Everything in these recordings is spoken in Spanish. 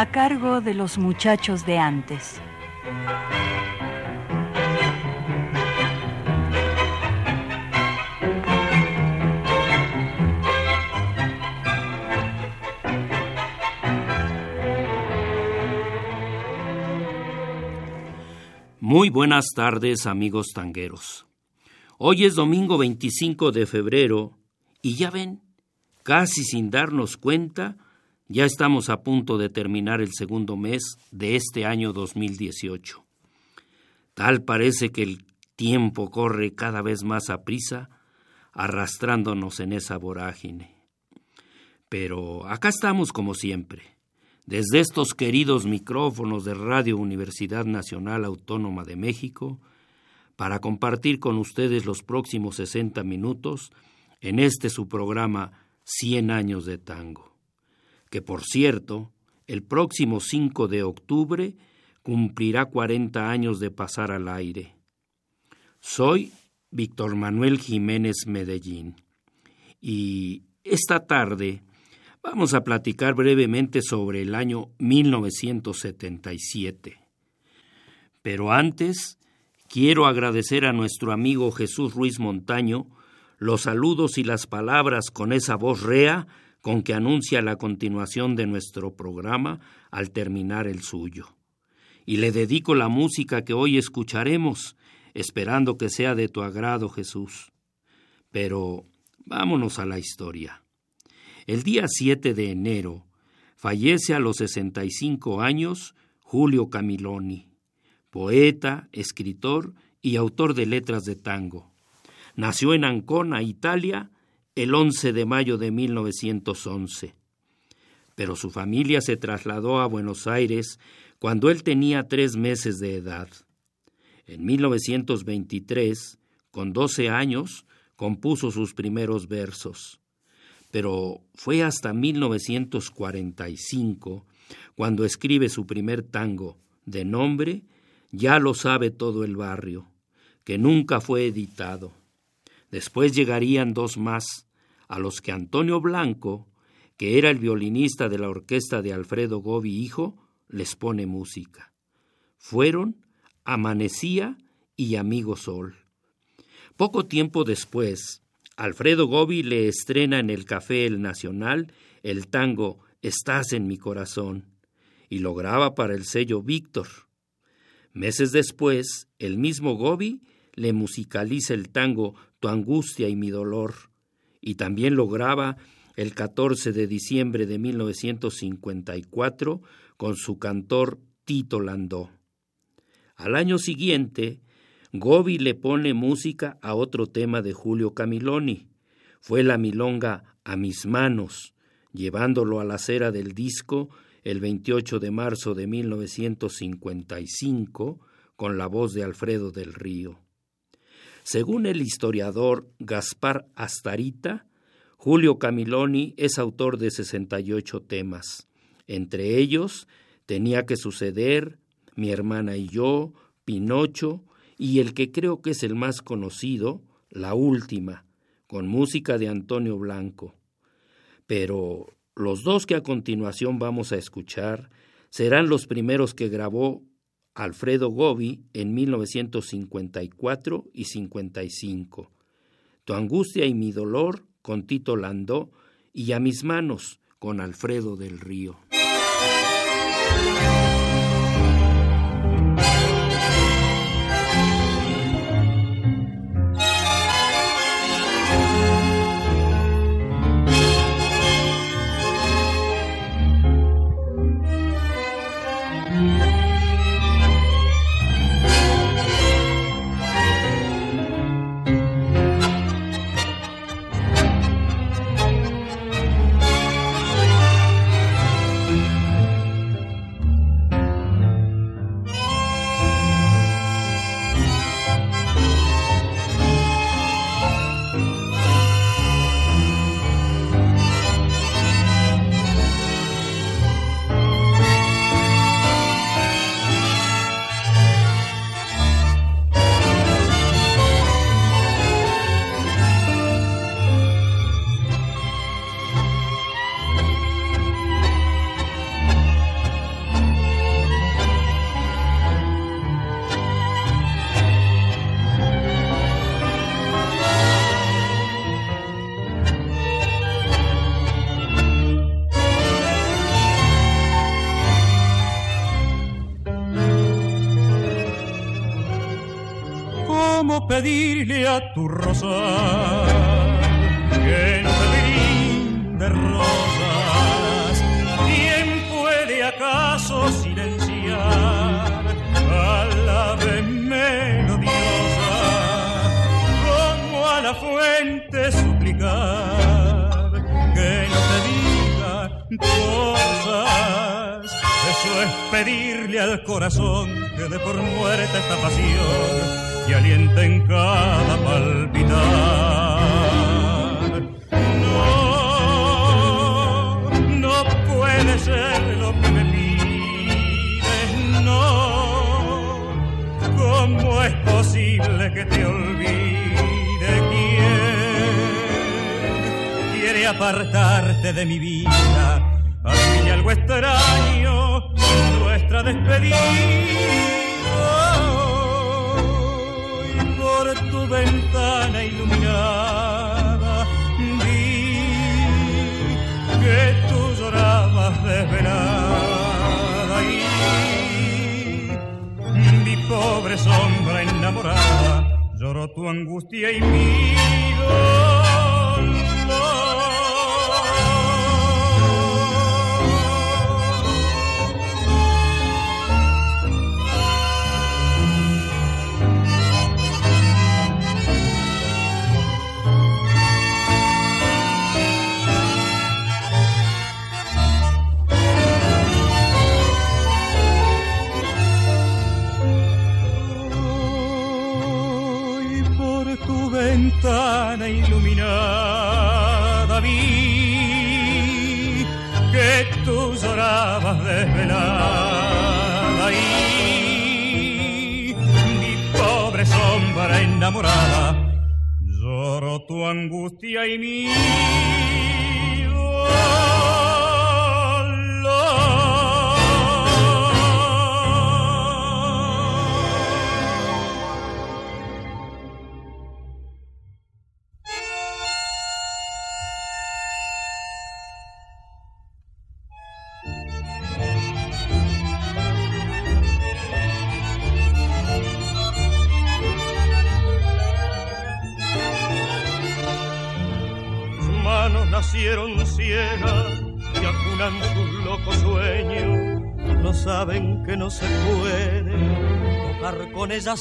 A cargo de los muchachos de antes. Muy buenas tardes amigos tangueros. Hoy es domingo 25 de febrero y ya ven, casi sin darnos cuenta, ya estamos a punto de terminar el segundo mes de este año 2018. Tal parece que el tiempo corre cada vez más a prisa, arrastrándonos en esa vorágine. Pero acá estamos como siempre, desde estos queridos micrófonos de Radio Universidad Nacional Autónoma de México, para compartir con ustedes los próximos 60 minutos en este su programa 100 años de tango que por cierto, el próximo 5 de octubre cumplirá 40 años de pasar al aire. Soy Víctor Manuel Jiménez Medellín y esta tarde vamos a platicar brevemente sobre el año 1977. Pero antes, quiero agradecer a nuestro amigo Jesús Ruiz Montaño los saludos y las palabras con esa voz rea con que anuncia la continuación de nuestro programa al terminar el suyo. Y le dedico la música que hoy escucharemos, esperando que sea de tu agrado, Jesús. Pero vámonos a la historia. El día 7 de enero fallece a los 65 años Julio Camiloni, poeta, escritor y autor de letras de tango. Nació en Ancona, Italia, el 11 de mayo de 1911. Pero su familia se trasladó a Buenos Aires cuando él tenía tres meses de edad. En 1923, con 12 años, compuso sus primeros versos. Pero fue hasta 1945 cuando escribe su primer tango, de nombre Ya lo sabe todo el barrio, que nunca fue editado. Después llegarían dos más, a los que Antonio Blanco, que era el violinista de la orquesta de Alfredo Gobi Hijo, les pone música. Fueron Amanecía y Amigo Sol. Poco tiempo después, Alfredo Gobi le estrena en el Café El Nacional el tango Estás en mi corazón y lo graba para el sello Víctor. Meses después, el mismo Gobi le musicaliza el tango Tu angustia y mi dolor y también lo graba el 14 de diciembre de 1954 con su cantor Tito Landó. Al año siguiente, Gobi le pone música a otro tema de Julio Camiloni. Fue la milonga A mis manos, llevándolo a la cera del disco el 28 de marzo de 1955 con la voz de Alfredo del Río. Según el historiador Gaspar Astarita, Julio Camiloni es autor de 68 temas. Entre ellos, Tenía que suceder, Mi hermana y yo, Pinocho, y el que creo que es el más conocido, La última, con música de Antonio Blanco. Pero los dos que a continuación vamos a escuchar serán los primeros que grabó Alfredo Gobi en 1954 y 55. Tu angustia y mi dolor con Tito Landó y A mis manos con Alfredo del Río. Tu rosal que no te brinde rosas? ¿Quién puede acaso silenciar a la ave melodiosa? Como a la fuente suplicar que no te diga cosas. Eso es pedirle al corazón que de por muerte esta pasión y alienta en cada palpitar. No, no puede ser lo que me pides, no. ¿Cómo es posible que te olvide quién quiere apartarte de mi vida? Adivine algo extraño, nuestra despedida tu ventana iluminada vi que tú llorabas desvelada y mi pobre sombra enamorada lloró tu angustia y mi dolor.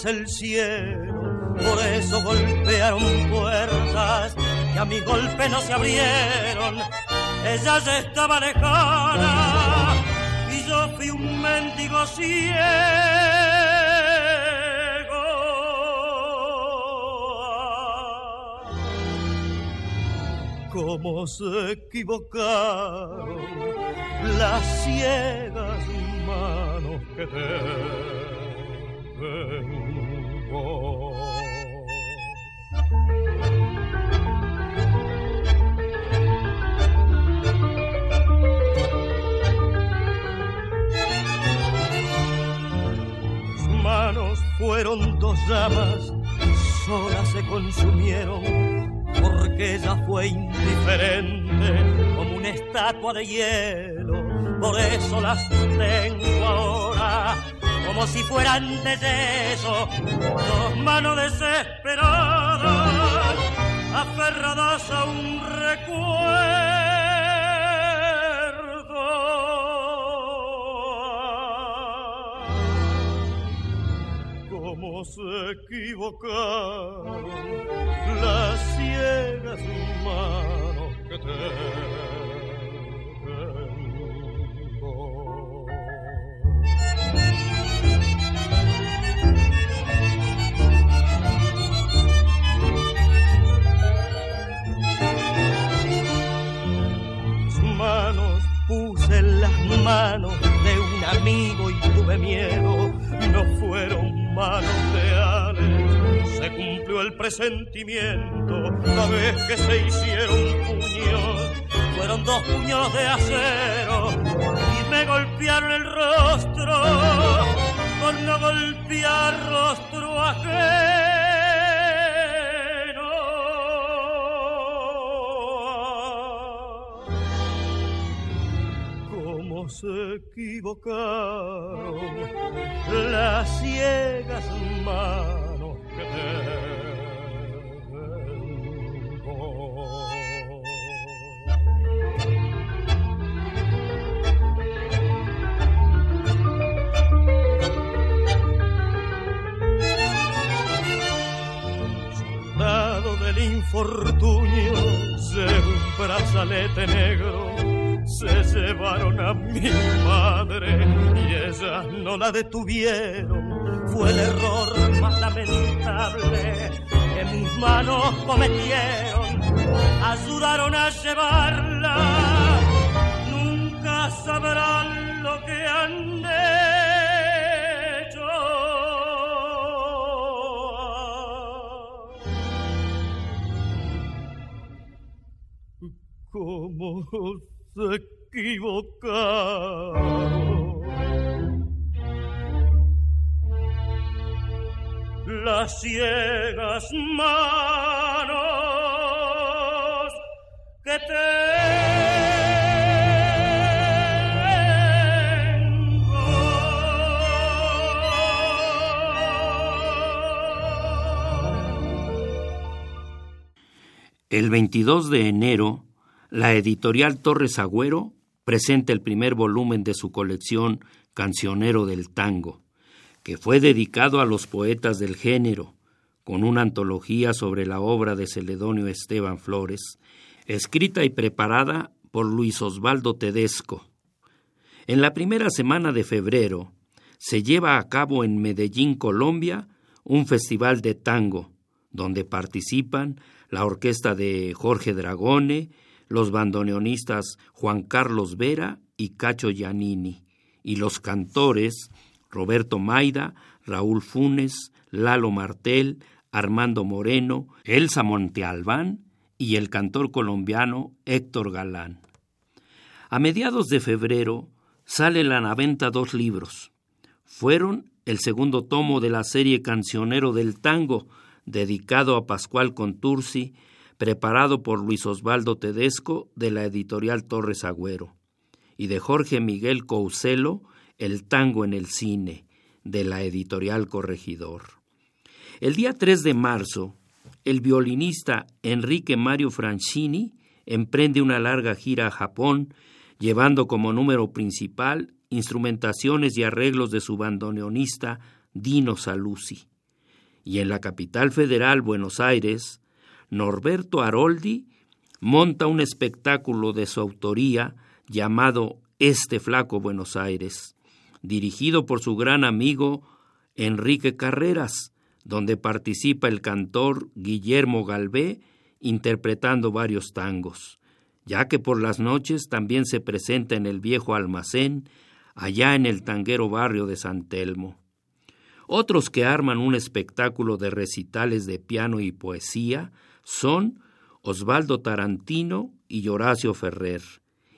El cielo. Por eso golpearon puertas que a mi golpe no se abrieron. Ellas estaban lejana y yo fui un mendigo ciego cómo se equivocaron las ciegas manos que Sus manos fueron dos llamas, solas se consumieron porque ella fue indiferente como una estatua de hielo. Por eso las tengo ahora como si fueran de yeso, dos manos desesperadas, aferradas a un recuerdo. Cómo se equivocaron las ciegas manos que tengo. De un amigo y tuve miedo. No fueron manos leales, se cumplió el presentimiento. La vez que se hicieron puños, fueron dos puños de acero y me golpearon el rostro por no golpear rostro ajeno. se equivocaron las ciegas manos que. Soldado del infortunio, de un brazalete negro se llevaron a mi madre y ella no la detuvieron. Fue el error más lamentable que mis manos cometieron. Ayudaron a llevarla, nunca sabrán lo que han hecho. ¿Cómo se equivocaron? las ciegas manos que El 22 de enero, la editorial Torres Agüero presenta el primer volumen de su colección Cancionero del Tango que fue dedicado a los poetas del género, con una antología sobre la obra de Celedonio Esteban Flores, escrita y preparada por Luis Osvaldo Tedesco. En la primera semana de febrero se lleva a cabo en Medellín, Colombia, un festival de tango, donde participan la orquesta de Jorge Dragone, los bandoneonistas Juan Carlos Vera y Cacho Giannini, y los cantores Roberto Maida, Raúl Funes, Lalo Martel, Armando Moreno, Elsa Montealbán y el cantor colombiano Héctor Galán. A mediados de febrero salen a la venta dos libros. Fueron el segundo tomo de la serie Cancionero del Tango, dedicado a Pascual Contursi, preparado por Luis Osvaldo Tedesco de la editorial Torres Agüero, y de Jorge Miguel Couselo, el tango en el cine, de la editorial Corregidor. El día 3 de marzo, el violinista Enrique Mario Francini emprende una larga gira a Japón, llevando como número principal instrumentaciones y arreglos de su bandoneonista Dino Saluzzi. Y en la capital federal, Buenos Aires, Norberto Aroldi monta un espectáculo de su autoría llamado Este Flaco Buenos Aires, dirigido por su gran amigo Enrique Carreras, donde participa el cantor Guillermo Galvé interpretando varios tangos, ya que por las noches también se presenta en el viejo almacén, allá en el tanguero barrio de San Telmo. Otros que arman un espectáculo de recitales de piano y poesía son Osvaldo Tarantino y Horacio Ferrer,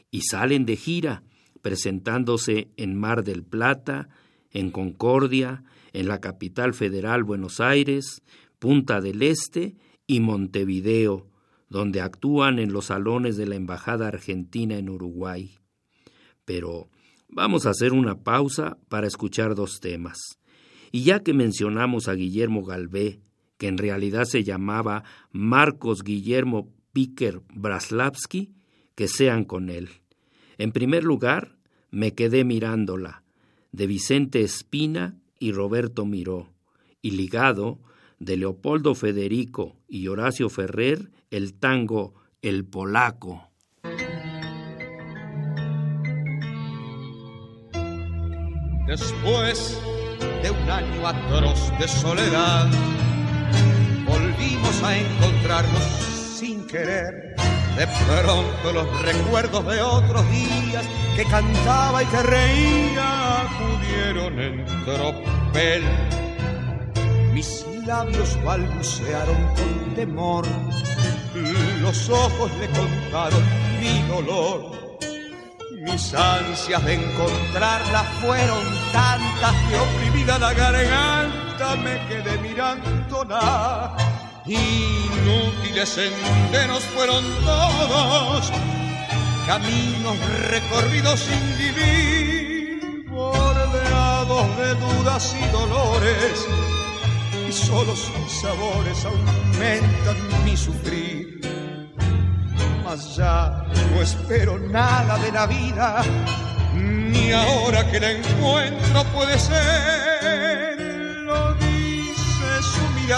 y salen de gira, presentándose en Mar del Plata, en Concordia, en la capital federal Buenos Aires, Punta del Este y Montevideo, donde actúan en los salones de la Embajada Argentina en Uruguay. Pero vamos a hacer una pausa para escuchar dos temas. Y ya que mencionamos a Guillermo Galvé, que en realidad se llamaba Marcos Guillermo Piker Braslavsky, que sean con él. En primer lugar, me quedé mirándola, de Vicente Espina y Roberto Miró, y ligado, de Leopoldo Federico y Horacio Ferrer, el tango El Polaco. Después de un año atroz de soledad, volvimos a encontrarnos sin querer de pronto los recuerdos de otros días que cantaba y que reía acudieron en tropel. Mis labios balbucearon con temor, los ojos le contaron mi dolor. Mis ansias de encontrarla fueron tantas que oprimida la garganta me quedé mirándola Inútiles senderos fueron todos, caminos recorridos sin vivir, bordeados de dudas y dolores, y solo sus sabores aumentan mi sufrir. Mas ya no espero nada de la vida, ni ahora que la encuentro puede ser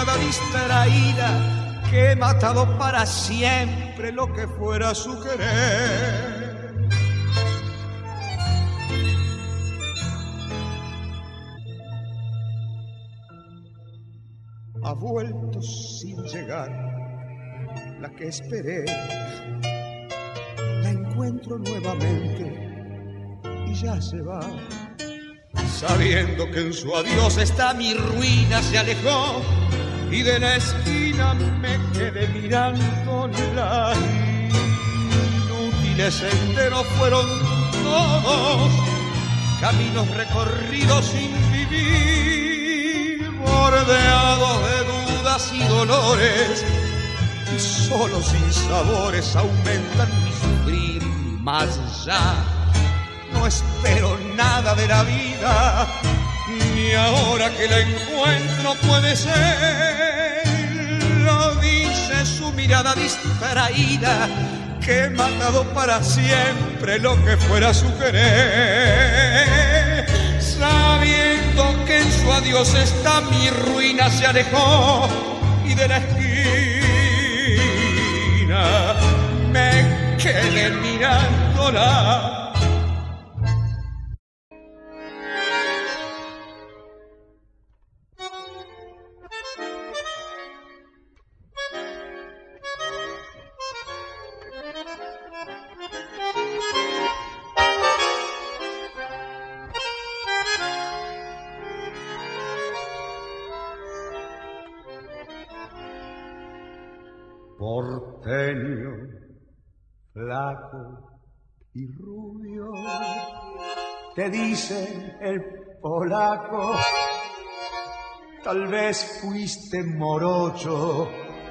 distraída que he matado para siempre lo que fuera su querer. Ha vuelto sin llegar la que esperé. La encuentro nuevamente y ya se va. Sabiendo que en su adiós está mi ruina, se alejó y de la esquina me quedé mirando la inútiles senderos fueron todos caminos recorridos sin vivir bordeados de dudas y dolores y solo sin sabores aumentan mi sufrir más ya. No espero nada de la vida ni ahora que la encuentro puede ser. Lo dice su mirada distraída, que he matado para siempre lo que fuera su querer. Sabiendo que en su adiós está mi ruina, se alejó y de la esquina me quedé mirándola dice el polaco, tal vez fuiste morocho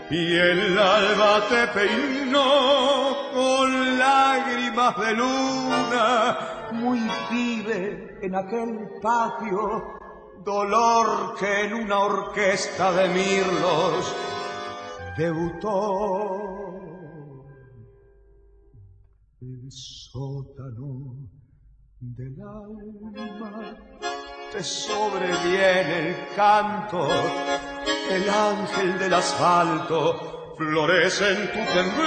y el alba te peinó con lágrimas de luna, muy vive en aquel patio, dolor que en una orquesta de mirlos debutó. El sótano del alma. Te sobreviene el canto, el ángel del asfalto florece en tu temblor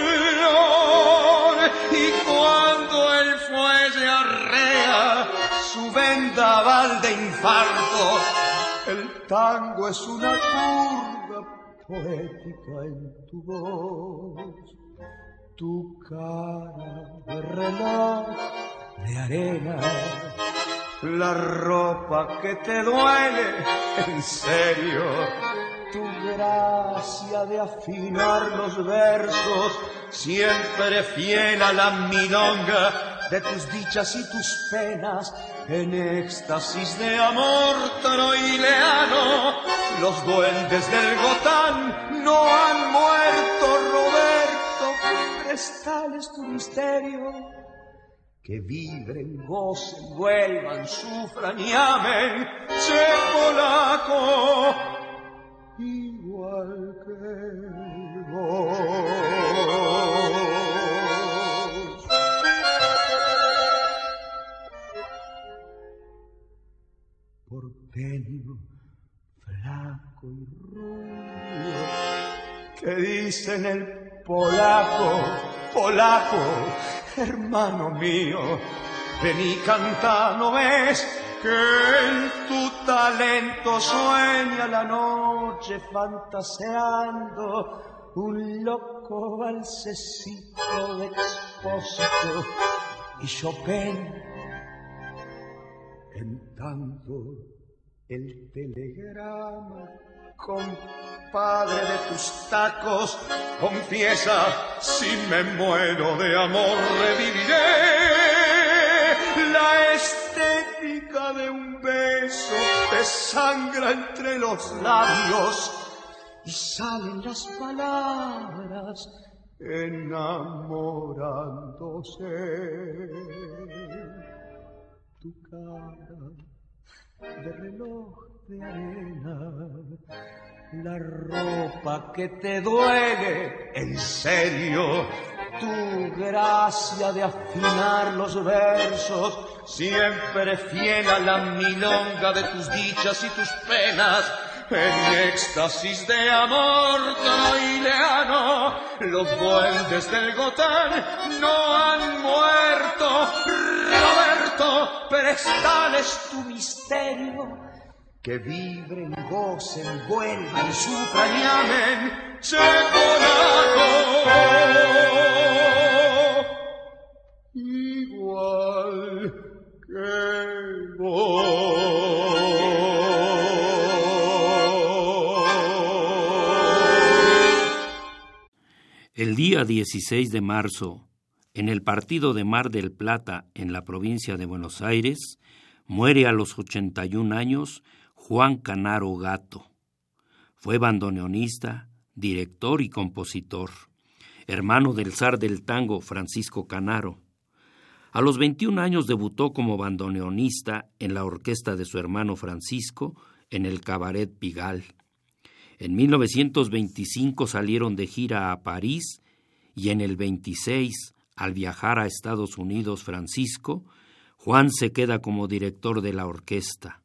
y cuando el fuelle arrea su vendaval de infarto, el tango es una curva poética en tu voz. Tu cara de reloj de arena, la ropa que te duele, en serio, tu gracia de afinar los versos, siempre fiel a la milonga de tus dichas y tus penas, en éxtasis de amor troileano, los duendes del Gotán no han muerto, Roberto. Es tu misterio. Que vibren, gocen, vuelvan, sufran y amen, sé polaco, igual que vos. Porteño, flaco y rubio, que dicen el polaco, polaco, hermano mío, vení canta, ¿no ves? Que en tu talento sueña la noche fantaseando un loco balsecito de expósito y Chopin en tanto el telegrama compadre de tus tacos, confiesa, si me muero de amor reviviré. La estética de un beso te sangra entre los labios y salen las palabras enamorándose. Tu cara de reloj la ropa que te duele, en serio, tu gracia de afinar los versos, siempre fiel a la milonga de tus dichas y tus penas, en éxtasis de amor leano, Los duendes del Gotán no han muerto. Roberto, prestales tu misterio. Que vibren, gocen, vuelvan, sufran y amen. Igual que vos. El día 16 de marzo, en el partido de Mar del Plata, en la provincia de Buenos Aires, muere a los 81 años Juan Canaro Gato. Fue bandoneonista, director y compositor, hermano del zar del tango Francisco Canaro. A los 21 años debutó como bandoneonista en la orquesta de su hermano Francisco en el Cabaret Pigal. En 1925 salieron de gira a París y en el 26, al viajar a Estados Unidos Francisco, Juan se queda como director de la orquesta.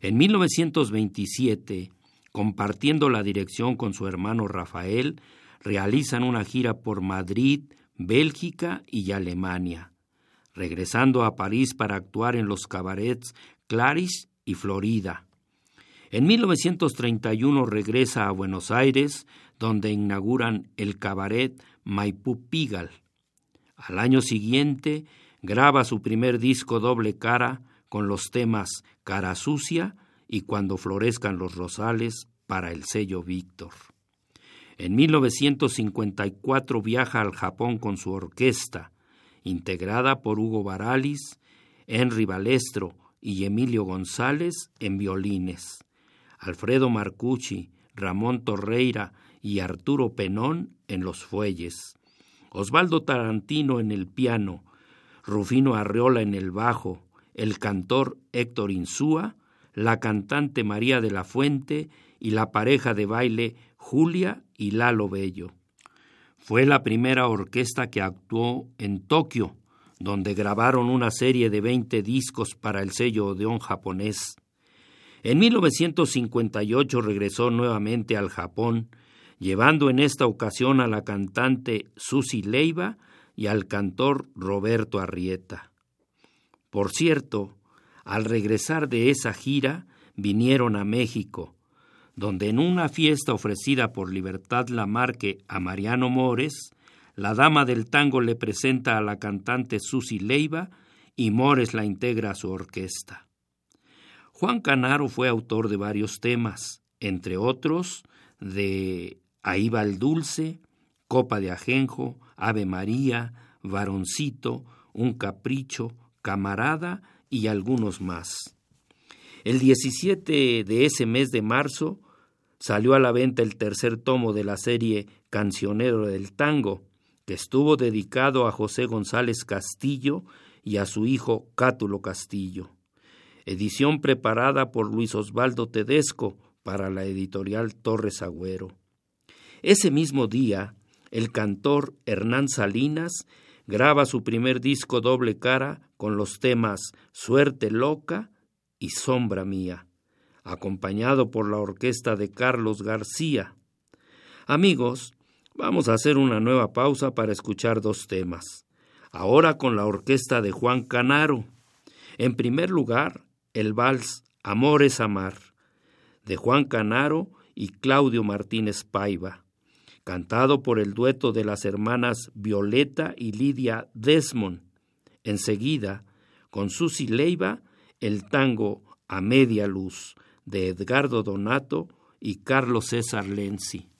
En 1927, compartiendo la dirección con su hermano Rafael, realizan una gira por Madrid, Bélgica y Alemania, regresando a París para actuar en los cabarets Clarice y Florida. En 1931 regresa a Buenos Aires, donde inauguran el cabaret Maipú Pigal. Al año siguiente graba su primer disco doble cara con los temas Cara Sucia y Cuando florezcan los rosales para el sello Víctor. En 1954 viaja al Japón con su orquesta, integrada por Hugo Baralis, Henry Balestro y Emilio González en violines. Alfredo Marcucci, Ramón Torreira y Arturo Penón en los fuelles, Osvaldo Tarantino en el piano, Rufino Arreola en el bajo, el cantor Héctor Insúa, la cantante María de la Fuente y la pareja de baile Julia y Lalo Bello. Fue la primera orquesta que actuó en Tokio, donde grabaron una serie de 20 discos para el sello Odeón japonés. En 1958 regresó nuevamente al Japón, llevando en esta ocasión a la cantante Susi Leiva y al cantor Roberto Arrieta. Por cierto, al regresar de esa gira, vinieron a México, donde en una fiesta ofrecida por Libertad Lamarque a Mariano Mores, la dama del tango le presenta a la cantante Susi Leiva y Mores la integra a su orquesta. Juan Canaro fue autor de varios temas, entre otros de Ahí va el dulce, Copa de ajenjo, Ave María, Varoncito, Un capricho, Camarada y algunos más. El 17 de ese mes de marzo salió a la venta el tercer tomo de la serie Cancionero del Tango, que estuvo dedicado a José González Castillo y a su hijo Cátulo Castillo edición preparada por Luis Osvaldo Tedesco para la editorial Torres Agüero. Ese mismo día, el cantor Hernán Salinas graba su primer disco doble cara con los temas Suerte Loca y Sombra Mía, acompañado por la orquesta de Carlos García. Amigos, vamos a hacer una nueva pausa para escuchar dos temas. Ahora con la orquesta de Juan Canaro. En primer lugar, el vals Amor es Amar, de Juan Canaro y Claudio Martínez Paiva, cantado por el dueto de las hermanas Violeta y Lidia Desmond. Enseguida, con Susi Leiva, el tango A Media Luz, de Edgardo Donato y Carlos César Lenzi.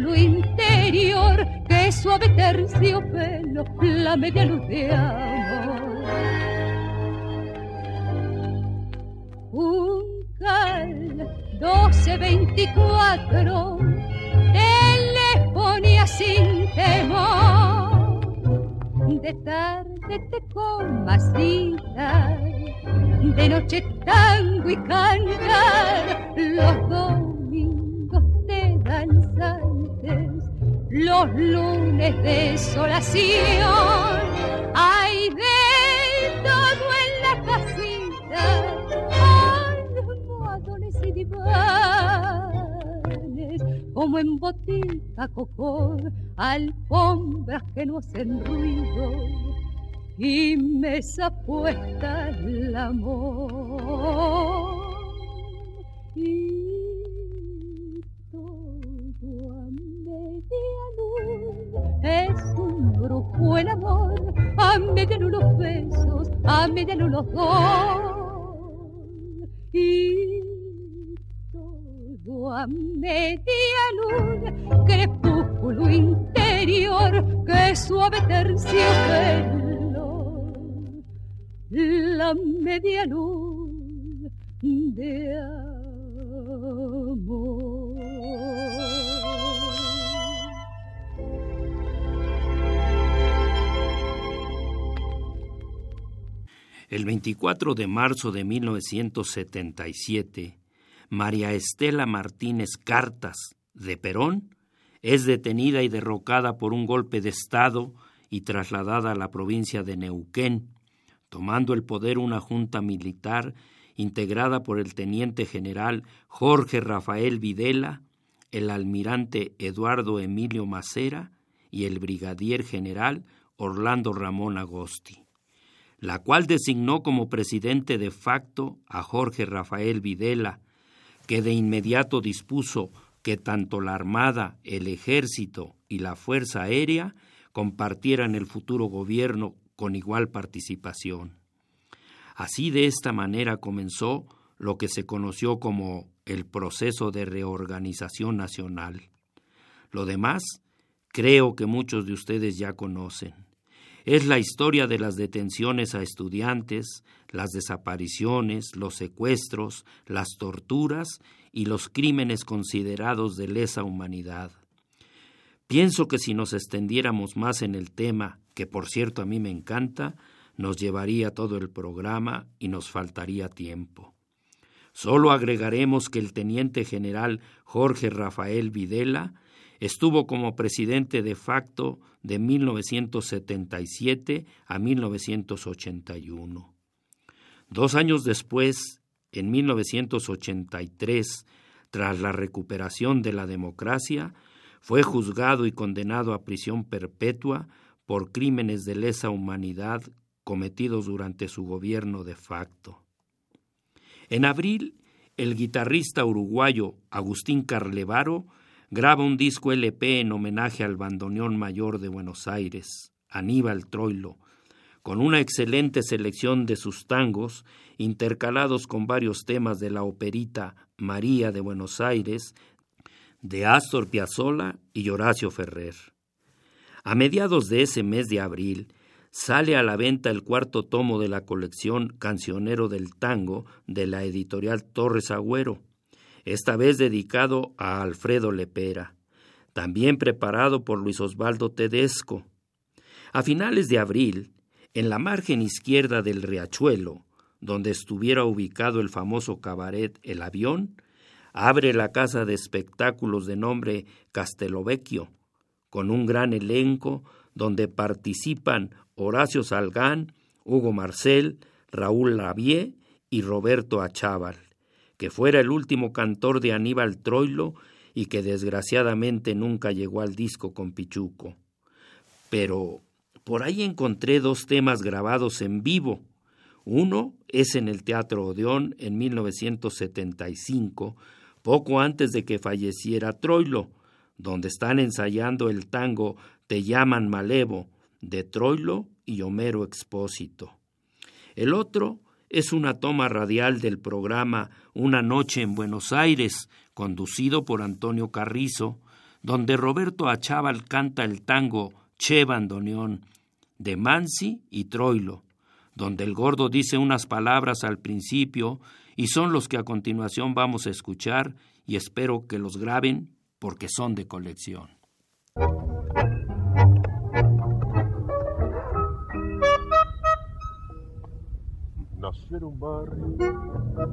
Crepúsculo interior suave terciopelo, la media luz de amor. Un cal 1224 ponía sin temor de tarde te comasita, de noche tango y cantar los domingos los lunes de desolación. Hay de todo en la casita, almohadones y divanes, como en botica cocor, alfombras que no hacen ruido y mesa puesta el amor. Es un brujo el amor, a media luz los besos, a media luz los dos. Y todo a media luz, crepúsculo interior, que suave terciopelo, la media luz de amor. El 24 de marzo de 1977, María Estela Martínez Cartas, de Perón, es detenida y derrocada por un golpe de Estado y trasladada a la provincia de Neuquén, tomando el poder una junta militar integrada por el teniente general Jorge Rafael Videla, el almirante Eduardo Emilio Macera y el brigadier general Orlando Ramón Agosti la cual designó como presidente de facto a Jorge Rafael Videla, que de inmediato dispuso que tanto la Armada, el Ejército y la Fuerza Aérea compartieran el futuro gobierno con igual participación. Así de esta manera comenzó lo que se conoció como el proceso de reorganización nacional. Lo demás creo que muchos de ustedes ya conocen. Es la historia de las detenciones a estudiantes, las desapariciones, los secuestros, las torturas y los crímenes considerados de lesa humanidad. Pienso que si nos extendiéramos más en el tema, que por cierto a mí me encanta, nos llevaría todo el programa y nos faltaría tiempo. Solo agregaremos que el teniente general Jorge Rafael Videla estuvo como presidente de facto de 1977 a 1981. Dos años después, en 1983, tras la recuperación de la democracia, fue juzgado y condenado a prisión perpetua por crímenes de lesa humanidad cometidos durante su gobierno de facto. En abril, el guitarrista uruguayo Agustín Carlevaro graba un disco LP en homenaje al bandoneón mayor de Buenos Aires, Aníbal Troilo, con una excelente selección de sus tangos, intercalados con varios temas de la operita María de Buenos Aires de Astor Piazzolla y Horacio Ferrer. A mediados de ese mes de abril sale a la venta el cuarto tomo de la colección Cancionero del Tango de la editorial Torres Agüero, esta vez dedicado a Alfredo Lepera, también preparado por Luis Osvaldo Tedesco. A finales de abril, en la margen izquierda del riachuelo, donde estuviera ubicado el famoso cabaret El Avión, abre la casa de espectáculos de nombre Castelovecchio, con un gran elenco donde participan Horacio Salgán, Hugo Marcel, Raúl Lavie y Roberto Achával, que fuera el último cantor de Aníbal Troilo y que desgraciadamente nunca llegó al disco con Pichuco. Pero por ahí encontré dos temas grabados en vivo. Uno es en el Teatro Odeón en 1975, poco antes de que falleciera Troilo, donde están ensayando el tango Te llaman Malevo, de Troilo y Homero Expósito. El otro es una toma radial del programa Una noche en Buenos Aires, conducido por Antonio Carrizo, donde Roberto Achával canta el tango Che Bandoneón de Mansi y Troilo, donde el gordo dice unas palabras al principio y son los que a continuación vamos a escuchar y espero que los graben porque son de colección. Nacer un barrio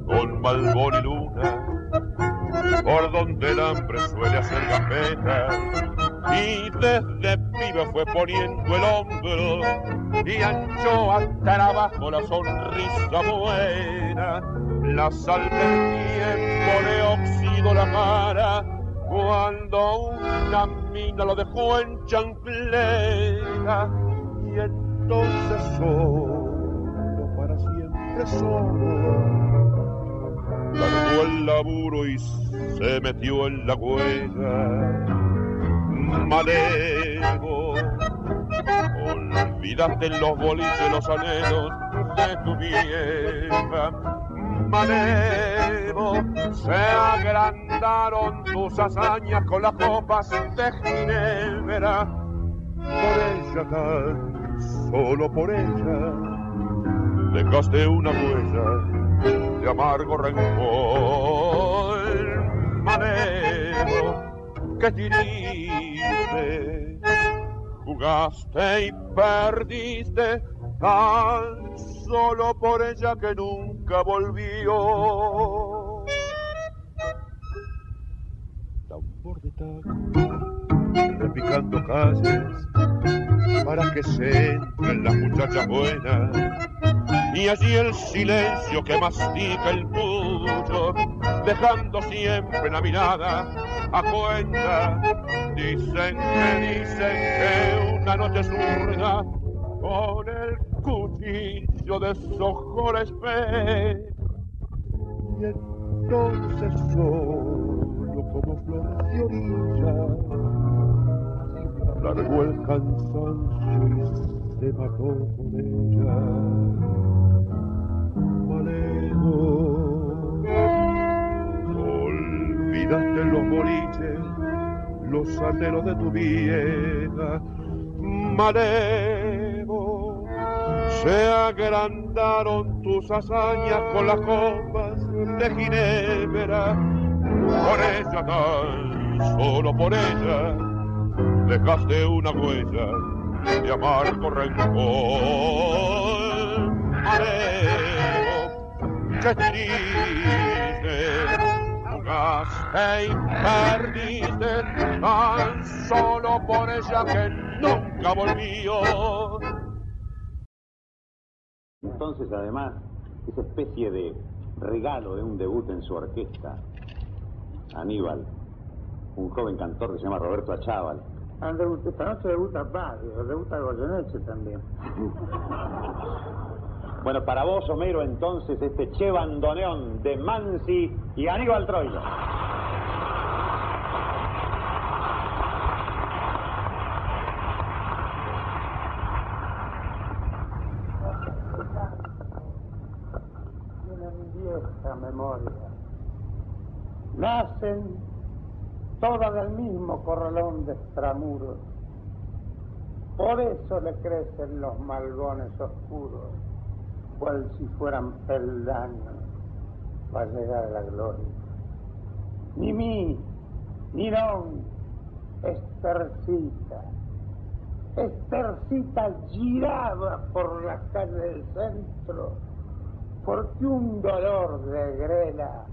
con malbón y luna, por donde el hambre suele hacer gambeta, y desde pibe fue poniendo el hombro y ancho hasta abajo la sonrisa buena. La sal del tiempo le oxido la cara cuando una mina lo dejó en chanclera y entonces para largó el laburo y se metió en la huella malevo olvidaste los boliches los anhelos de tu vieja. Manejo se agrandaron tus hazañas con las copas de Ginebra. Por ella tan, solo por ella, dejaste una huella de amargo rencor. Manejo, que tiriste, jugaste y perdiste tan solo por ella que nunca volvió. Repicando calles, para que se entren las muchachas buenas. Y allí el silencio que mastica el pucho, dejando siempre la mirada a cuenta. Dicen que dicen que una noche zurda con el cuchillo de la espera. Y entonces solo como flor de orilla largó el cansancio y se mató con ella. Malevo, olvidaste los boliches, los anhelos de tu vieja. Malevo, Se agrandaron tus hazañas con las copas de Ginebra. Por ella tan, solo por ella, dejaste una huella de amargo rencor. qué triste jugaste y perdiste tan solo por ella que nunca volvió. Entonces, además, esa especie de regalo de un debut en su orquesta, Aníbal, un joven cantor que se llama Roberto Achával. Ah, esta noche debuta Barrio, debuta Goyeneche también. Bueno, para vos, Homero, entonces, este Che Bandoneón de Mansi y Aníbal Troilo. Tienen vieja memoria. Nacen todas del mismo corralón de extramuros. Por eso le crecen los malgones oscuros cual si fueran peldaños para llegar a la gloria. Ni mí, ni don, Estercita. Estercita giraba por la calle del centro porque un dolor de grela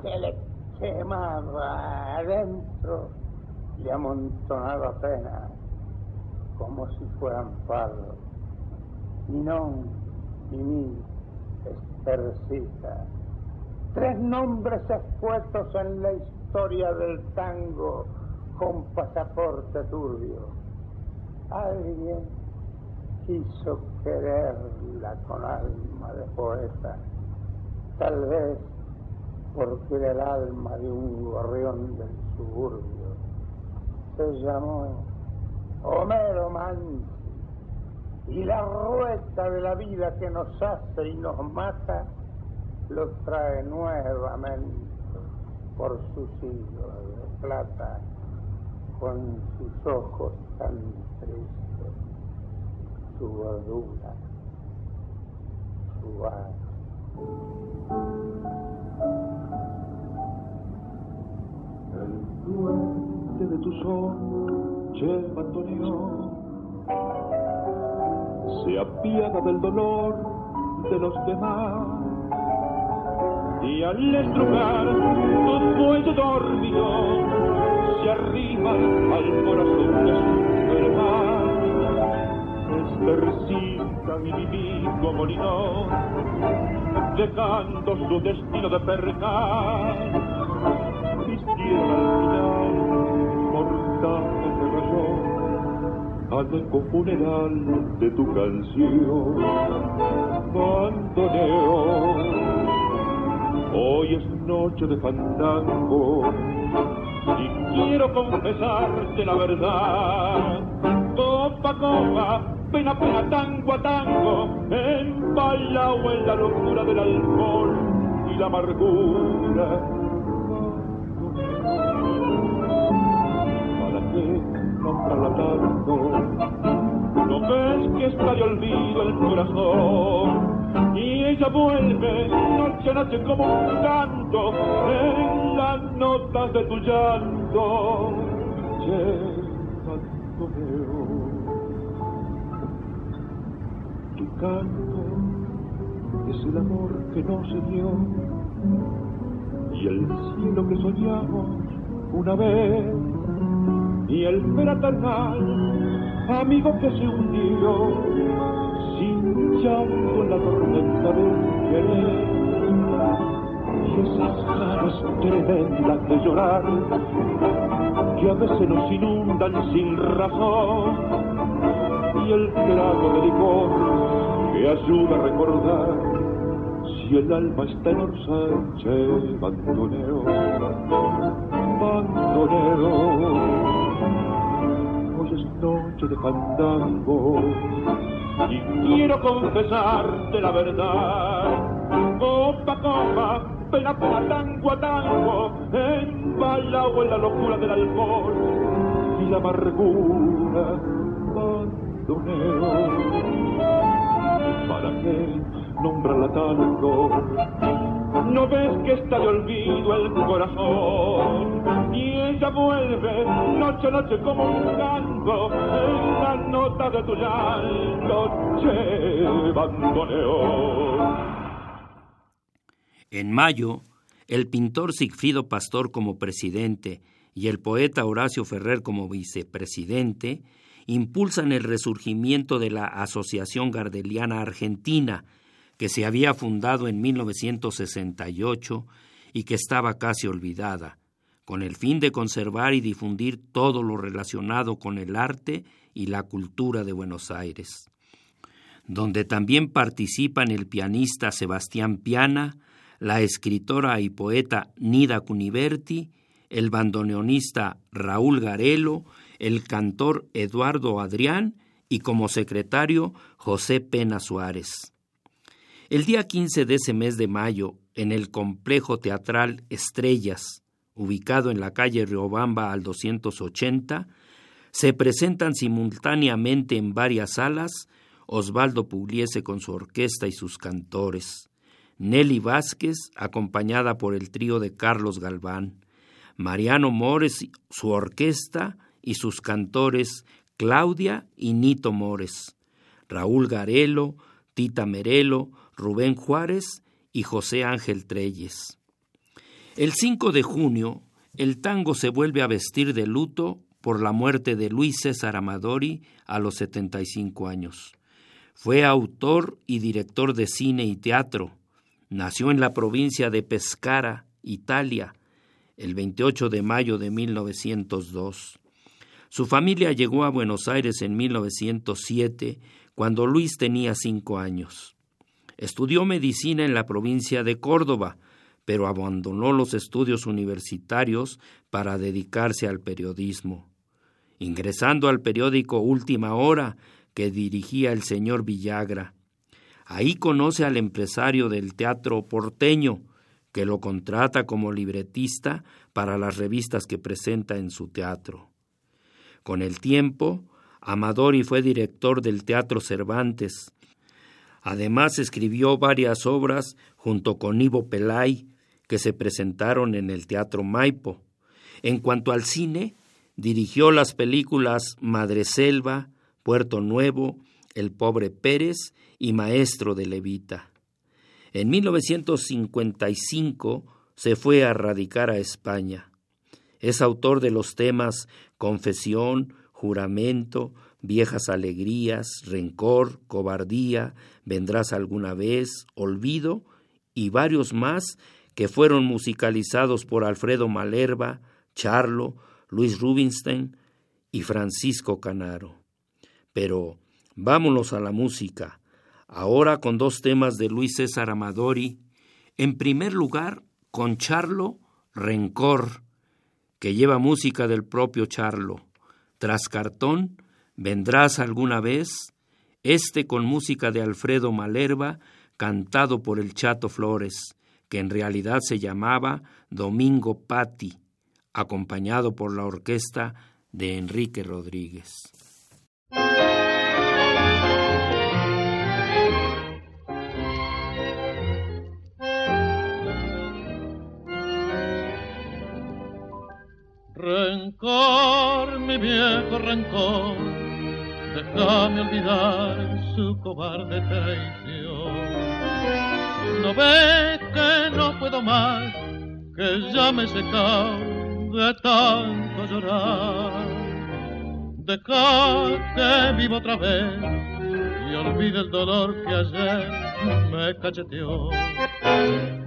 que le quemaba adentro le amontonaba pena como si fueran palos. Ni no y mi Estercita. Tres nombres escuetos en la historia del tango con pasaporte turbio. Alguien quiso quererla con alma de poeta, tal vez porque era el alma de un gorrión del suburbio. Se llamó Homero Mann y la rueda de la vida que nos hace y nos mata lo trae nuevamente por sus hilos de plata con sus ojos tan tristes, su gordura, su ar. El duende de tu sol lleva Antonio se apiada del dolor de los demás. Y al estrujar tu cuello dormido, se arriba al corazón de su hermano. Estercita mi vivido molinó, dejando su destino de percar. Vistieron al final de al funeral de tu canción. Bandoneo, hoy es noche de fandango y quiero confesarte la verdad. Copa, copa, pena, pena, tango a tango, embalao en la locura del alcohol y la amargura No ves que está de olvido el corazón. Y ella vuelve noche a noche como un canto en las notas de tu llanto. veo Tu canto es el amor que no se dio. Y el cielo que soñamos una vez y el fraternal amigo que se hundió sin llanto en la tormenta del querer y esas ganas tremendas de llorar que a veces nos inundan sin razón. Y el trago de licor que ayuda a recordar si el alma está en Orsanche, bandoneo, bandoneo noche de fandango y quiero confesarte la verdad. Copa, copa, pena, pena, tango a tango, embalado en la locura del alcohol y la amargura bandoneo. él nombrarla tango. No ves que está de olvido el corazón y ella vuelve noche a noche como un canto en la nota de tu llanto, che. En mayo, el pintor Sigfrido Pastor como presidente y el poeta Horacio Ferrer como vicepresidente impulsan el resurgimiento de la Asociación Gardeliana Argentina, que se había fundado en 1968 y que estaba casi olvidada, con el fin de conservar y difundir todo lo relacionado con el arte y la cultura de Buenos Aires, donde también participan el pianista Sebastián Piana, la escritora y poeta Nida Cuniverti, el bandoneonista Raúl Garelo, el cantor Eduardo Adrián y como secretario José Pena Suárez. El día 15 de ese mes de mayo, en el complejo teatral Estrellas, ubicado en la calle Riobamba al 280, se presentan simultáneamente en varias salas Osvaldo Pugliese con su orquesta y sus cantores, Nelly Vázquez acompañada por el trío de Carlos Galván, Mariano Mores, su orquesta y sus cantores Claudia y Nito Mores, Raúl Garelo, Tita Merelo, Rubén Juárez y José Ángel Treyes. El 5 de junio, el tango se vuelve a vestir de luto por la muerte de Luis César Amadori a los 75 años. Fue autor y director de cine y teatro. Nació en la provincia de Pescara, Italia, el 28 de mayo de 1902. Su familia llegó a Buenos Aires en 1907, cuando Luis tenía cinco años. Estudió medicina en la provincia de Córdoba, pero abandonó los estudios universitarios para dedicarse al periodismo. Ingresando al periódico Última Hora, que dirigía el señor Villagra. Ahí conoce al empresario del teatro porteño, que lo contrata como libretista para las revistas que presenta en su teatro. Con el tiempo, Amadori fue director del Teatro Cervantes. Además escribió varias obras junto con Ivo Pelay que se presentaron en el Teatro Maipo. En cuanto al cine, dirigió las películas Madre Selva, Puerto Nuevo, El pobre Pérez y Maestro de Levita. En 1955 se fue a radicar a España. Es autor de los temas Confesión, Juramento, Viejas Alegrías, Rencor, Cobardía, Vendrás alguna vez, Olvido y varios más que fueron musicalizados por Alfredo Malerba, Charlo, Luis Rubinstein y Francisco Canaro. Pero vámonos a la música ahora con dos temas de Luis César Amadori. En primer lugar, con Charlo, Rencor, que lleva música del propio Charlo. Tras Cartón, Vendrás alguna vez, este con música de Alfredo Malerba, cantado por el Chato Flores, que en realidad se llamaba Domingo Patti, acompañado por la orquesta de Enrique Rodríguez. Rencor, mi viejo rencor, déjame olvidar su cobarde traición. No ves que no puedo más, que ya me he secado de tanto llorar. Deja que vivo otra vez y olvide el dolor que ayer me cacheteó.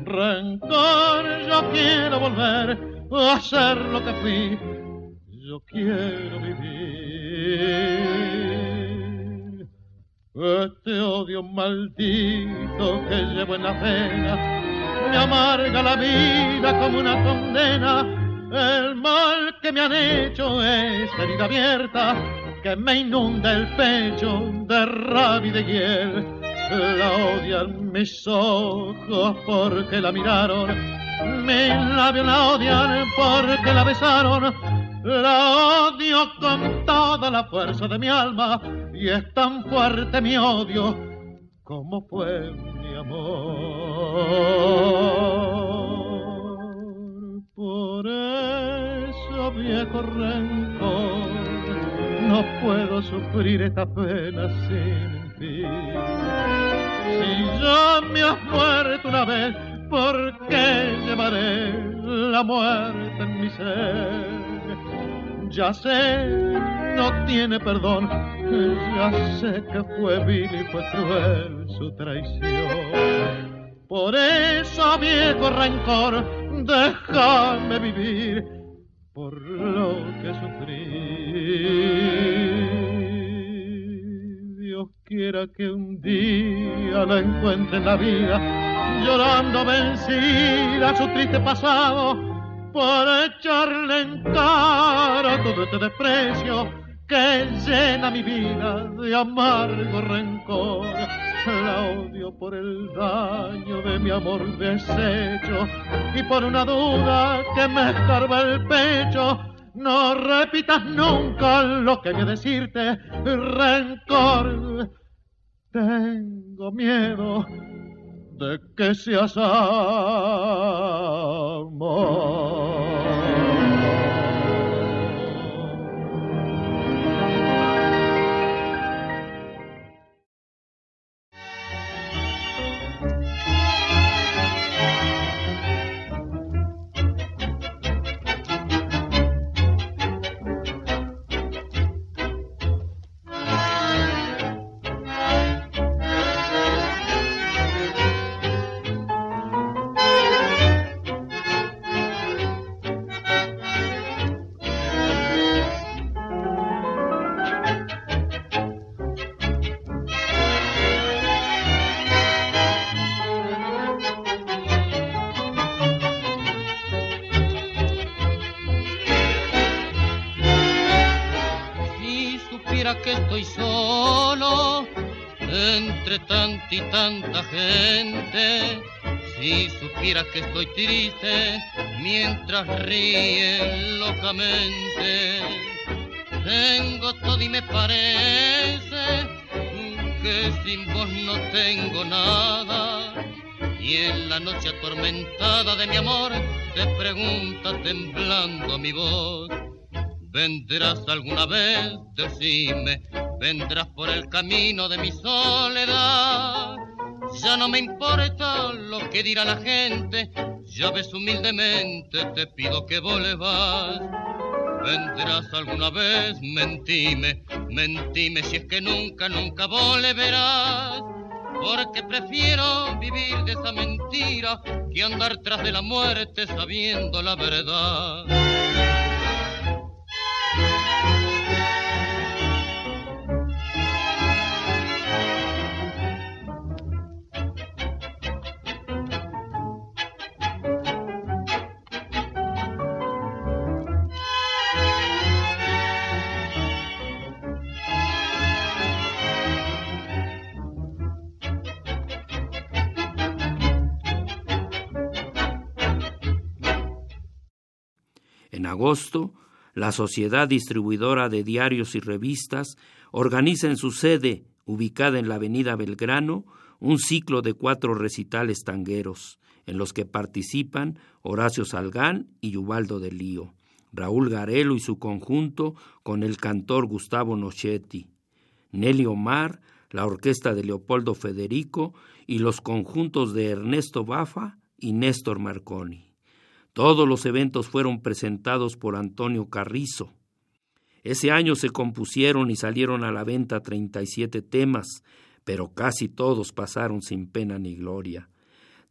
Rencor, yo quiero volver hacer lo que fui. Yo quiero vivir. Este odio maldito que llevo en la pena me amarga la vida como una condena. El mal que me han hecho es herida abierta que me inunda el pecho de rabia y de hiel. La odian mis ojos porque la miraron mis labios la odian porque la besaron. La odio con toda la fuerza de mi alma y es tan fuerte mi odio como fue mi amor. Por eso, viejo rencor, no puedo sufrir esta pena sin fin. Si ya me has muerto una vez, ¿por qué llevaré la muerte en mi ser? Ya sé, no tiene perdón, ya sé que fue vil y fue cruel su traición. Por eso, viejo rencor, déjame vivir por lo que sufrí. Dios quiera que un día la encuentre en la vida, llorando vencida su triste pasado por echarle en cara todo este desprecio que llena mi vida de amargo rencor. La odio por el daño de mi amor deshecho y por una duda que me escarba el pecho. No repitas nunca lo que voy a decirte, rencor. Tengo miedo de que seas amor. Tanta gente. Si supieras que estoy triste mientras ríen locamente. Tengo todo y me parece que sin vos no tengo nada. Y en la noche atormentada de mi amor te pregunta temblando mi voz. ¿Vendrás alguna vez? Decime, vendrás por el camino de mi soledad. Ya no me importa lo que dirá la gente, ya ves humildemente, te pido que volvas. Vendrás alguna vez, mentime, mentime si es que nunca, nunca volverás. Porque prefiero vivir de esa mentira que andar tras de la muerte sabiendo la verdad. Agosto, la Sociedad Distribuidora de Diarios y Revistas organiza en su sede, ubicada en la Avenida Belgrano, un ciclo de cuatro recitales tangueros, en los que participan Horacio Salgán y Ubaldo de Lío, Raúl Garelo y su conjunto con el cantor Gustavo Nochetti, Nelly Omar, la orquesta de Leopoldo Federico y los conjuntos de Ernesto Bafa y Néstor Marconi. Todos los eventos fueron presentados por Antonio Carrizo. Ese año se compusieron y salieron a la venta 37 temas, pero casi todos pasaron sin pena ni gloria.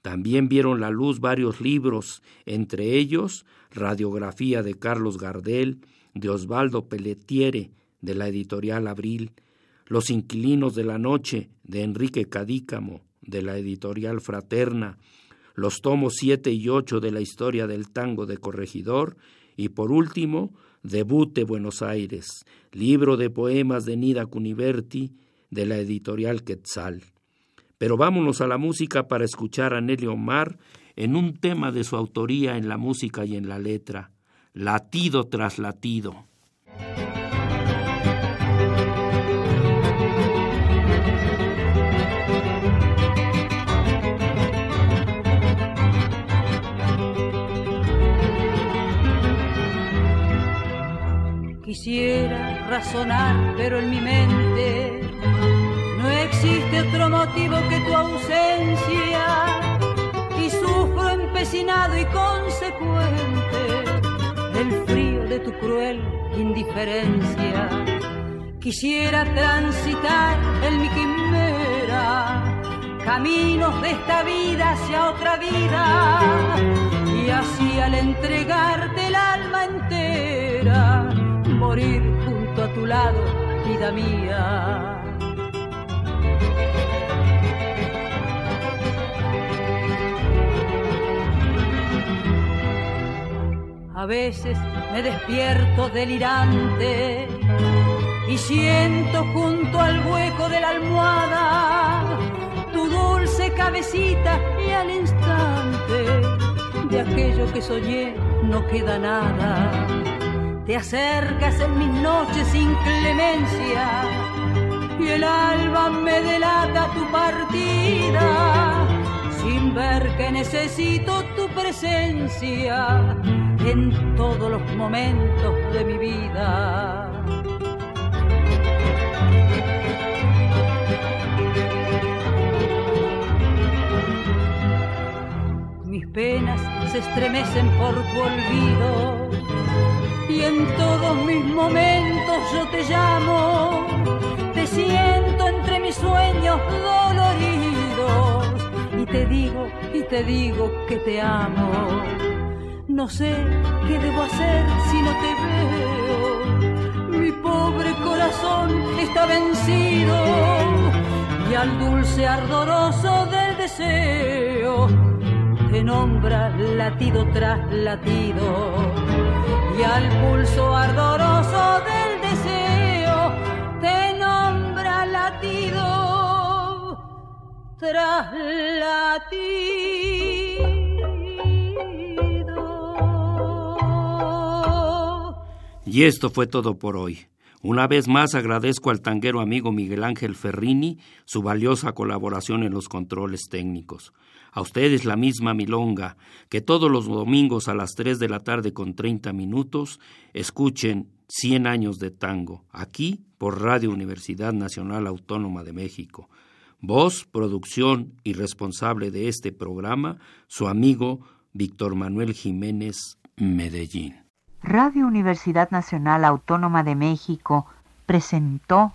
También vieron la luz varios libros, entre ellos Radiografía de Carlos Gardel, de Osvaldo Pelletiere, de la editorial Abril, Los Inquilinos de la Noche, de Enrique Cadícamo, de la editorial Fraterna, los tomos 7 y 8 de la historia del tango de Corregidor y por último, Debut de Buenos Aires, libro de poemas de Nida Cuniverti de la editorial Quetzal. Pero vámonos a la música para escuchar a Nelly Omar en un tema de su autoría en la música y en la letra, latido tras latido. Razonar, pero en mi mente no existe otro motivo que tu ausencia y sufro empecinado y consecuente el frío de tu cruel indiferencia. Quisiera transitar en mi quimera caminos de esta vida hacia otra vida y así al entregarte el alma entera junto a tu lado, vida mía. A veces me despierto delirante y siento junto al hueco de la almohada tu dulce cabecita y al instante de aquello que soñé no queda nada. Te acercas en mis noches sin clemencia y el alba me delata tu partida sin ver que necesito tu presencia en todos los momentos de mi vida. Mis penas se estremecen por tu olvido y en todos mis momentos yo te llamo, te siento entre mis sueños doloridos y te digo y te digo que te amo no sé qué debo hacer si no te veo. Mi pobre corazón está vencido y al dulce ardoroso del deseo te nombra latido tras latido. Y al pulso ardoroso del deseo te nombra latido tras latido. Y esto fue todo por hoy. Una vez más agradezco al tanguero amigo Miguel Ángel Ferrini su valiosa colaboración en los controles técnicos. A ustedes la misma milonga, que todos los domingos a las 3 de la tarde con 30 minutos escuchen 100 años de tango, aquí por Radio Universidad Nacional Autónoma de México. Voz, producción y responsable de este programa, su amigo Víctor Manuel Jiménez Medellín. Radio Universidad Nacional Autónoma de México presentó